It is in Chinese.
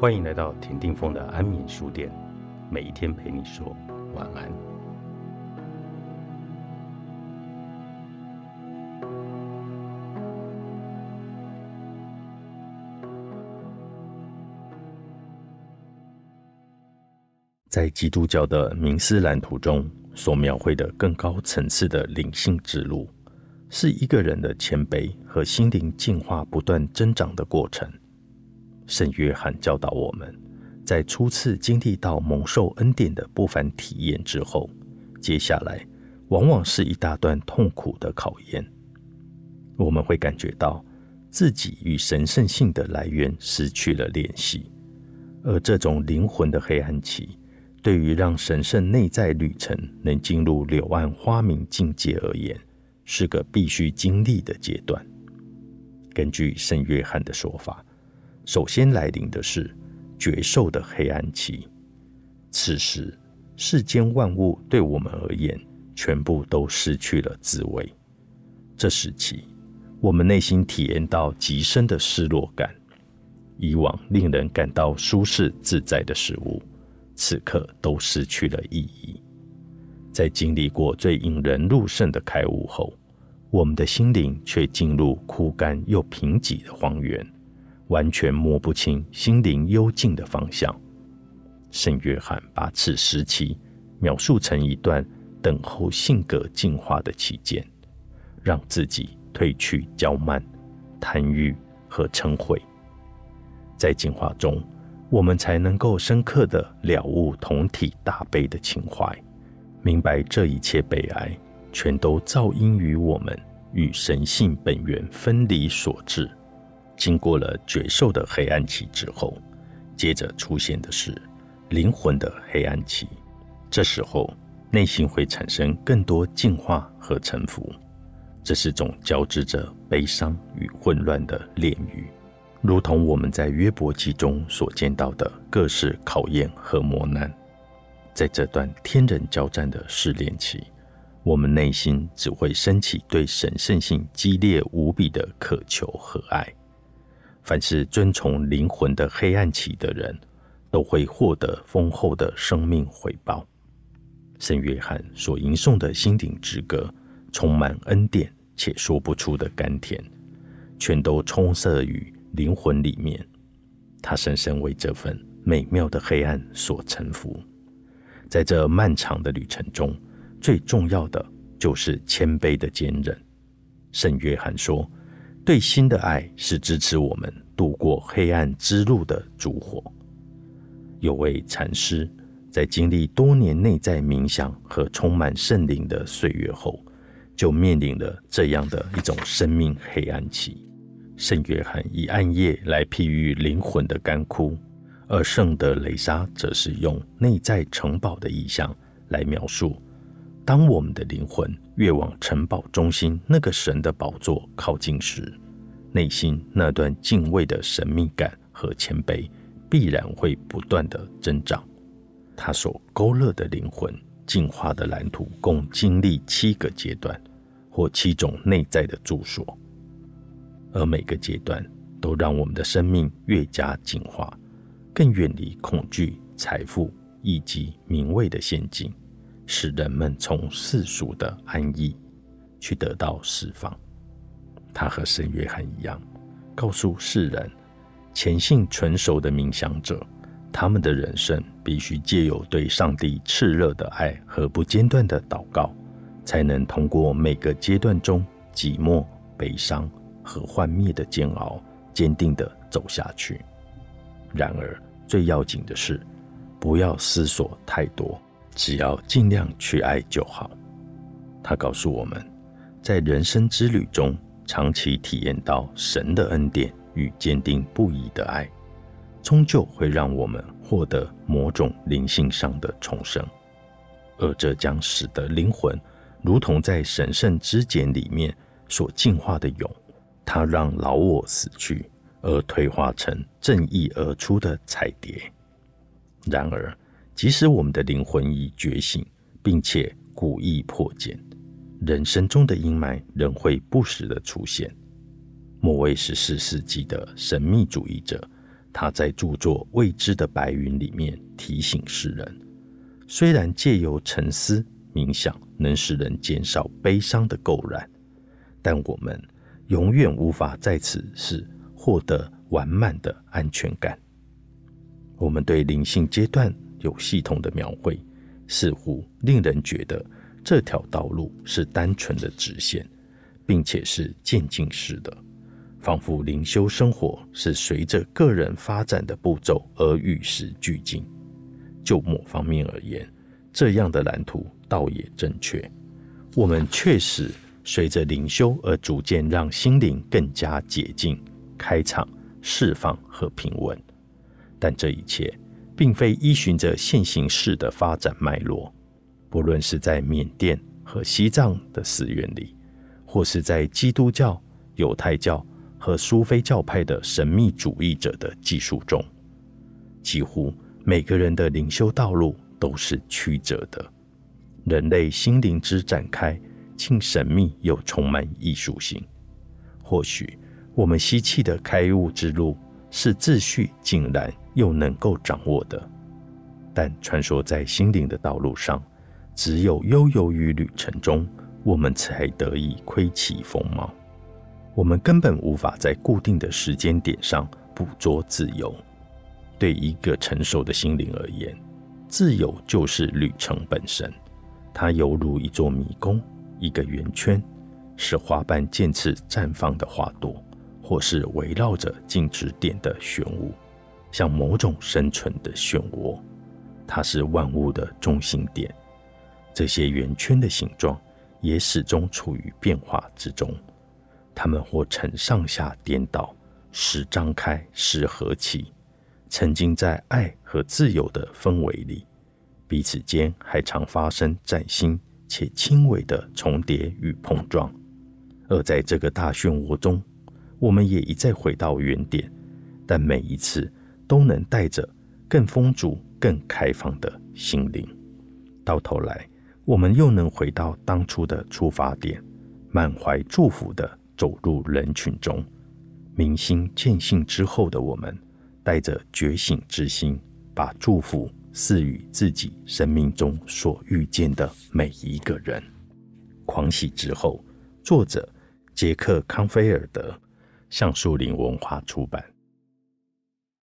欢迎来到田定峰的安眠书店，每一天陪你说晚安。在基督教的明思蓝图中所描绘的更高层次的灵性之路，是一个人的谦卑和心灵进化不断增长的过程。圣约翰教导我们，在初次经历到蒙受恩典的不凡体验之后，接下来往往是一大段痛苦的考验。我们会感觉到自己与神圣性的来源失去了联系，而这种灵魂的黑暗期，对于让神圣内在旅程能进入柳暗花明境界而言，是个必须经历的阶段。根据圣约翰的说法。首先来临的是绝兽的黑暗期，此时世间万物对我们而言全部都失去了滋味。这时期，我们内心体验到极深的失落感，以往令人感到舒适自在的事物，此刻都失去了意义。在经历过最引人入胜的开悟后，我们的心灵却进入枯干又贫瘠的荒原。完全摸不清心灵幽静的方向。圣约翰把此时期描述成一段等候性格进化的期间，让自己褪去骄慢、贪欲和嗔恚。在进化中，我们才能够深刻的了悟同体大悲的情怀，明白这一切悲哀全都造因于我们与神性本源分离所致。经过了绝兽的黑暗期之后，接着出现的是灵魂的黑暗期。这时候，内心会产生更多进化和沉浮，这是种交织着悲伤与混乱的炼狱，如同我们在约伯记中所见到的各式考验和磨难。在这段天人交战的试炼期，我们内心只会升起对神圣性激烈无比的渴求和爱。凡是遵从灵魂的黑暗起的人，都会获得丰厚的生命回报。圣约翰所吟诵的心灵之歌，充满恩典且说不出的甘甜，全都充塞于灵魂里面。他深深为这份美妙的黑暗所臣服。在这漫长的旅程中，最重要的就是谦卑的坚韧。圣约翰说。对新的爱是支持我们度过黑暗之路的烛火。有位禅师在经历多年内在冥想和充满圣灵的岁月后，就面临了这样的一种生命黑暗期。圣约翰以暗夜来譬喻灵魂的干枯，而圣德雷莎则是用内在城堡的意象来描述。当我们的灵魂越往城堡中心那个神的宝座靠近时，内心那段敬畏的神秘感和谦卑必然会不断的增长。他所勾勒的灵魂进化的蓝图共经历七个阶段或七种内在的住所，而每个阶段都让我们的生命越加进化，更远离恐惧、财富以及名位的陷阱。使人们从世俗的安逸去得到释放。他和圣约翰一样，告诉世人：虔信纯熟的冥想者，他们的人生必须借由对上帝炽热的爱和不间断的祷告，才能通过每个阶段中寂寞、悲伤和幻灭的煎熬，坚定地走下去。然而，最要紧的是，不要思索太多。只要尽量去爱就好。他告诉我们，在人生之旅中，长期体验到神的恩典与坚定不移的爱，终究会让我们获得某种灵性上的重生，而这将使得灵魂如同在神圣之茧里面所进化的蛹，它让老我死去，而退化成正义而出的彩蝶。然而，即使我们的灵魂已觉醒，并且故意破茧，人生中的阴霾仍会不时的出现。莫为十四世纪的神秘主义者他在著作《未知的白云》里面提醒世人：虽然借由沉思冥想能使人减少悲伤的垢染，但我们永远无法在此时获得完满的安全感。我们对灵性阶段有系统的描绘，似乎令人觉得这条道路是单纯的直线，并且是渐进式的。仿佛灵修生活是随着个人发展的步骤而与时俱进。就某方面而言，这样的蓝图倒也正确。我们确实随着灵修而逐渐让心灵更加洁净、开敞、释放和平稳。但这一切并非依循着现行式的发展脉络。不论是在缅甸和西藏的寺院里，或是在基督教、犹太教。和苏菲教派的神秘主义者的技术中，几乎每个人的灵修道路都是曲折的。人类心灵之展开，竟神秘又充满艺术性。或许我们吸气的开悟之路是秩序井然又能够掌握的，但穿梭在心灵的道路上，只有悠游于旅程中，我们才得以窥其风貌。我们根本无法在固定的时间点上捕捉自由。对一个成熟的心灵而言，自由就是旅程本身。它犹如一座迷宫，一个圆圈，是花瓣渐次绽放的花朵，或是围绕着静止点的漩涡，像某种生存的漩涡。它是万物的中心点。这些圆圈的形状也始终处于变化之中。他们或呈上下颠倒，时张开，时合起。曾经在爱和自由的氛围里，彼此间还常发生崭新且轻微的重叠与碰撞。而在这个大漩涡中，我们也一再回到原点，但每一次都能带着更丰足、更开放的心灵。到头来，我们又能回到当初的出发点，满怀祝福的。走入人群中，明心见性之后的我们，带着觉醒之心，把祝福赐予自己生命中所遇见的每一个人。狂喜之后，作者杰克康菲尔德，橡树林文化出版。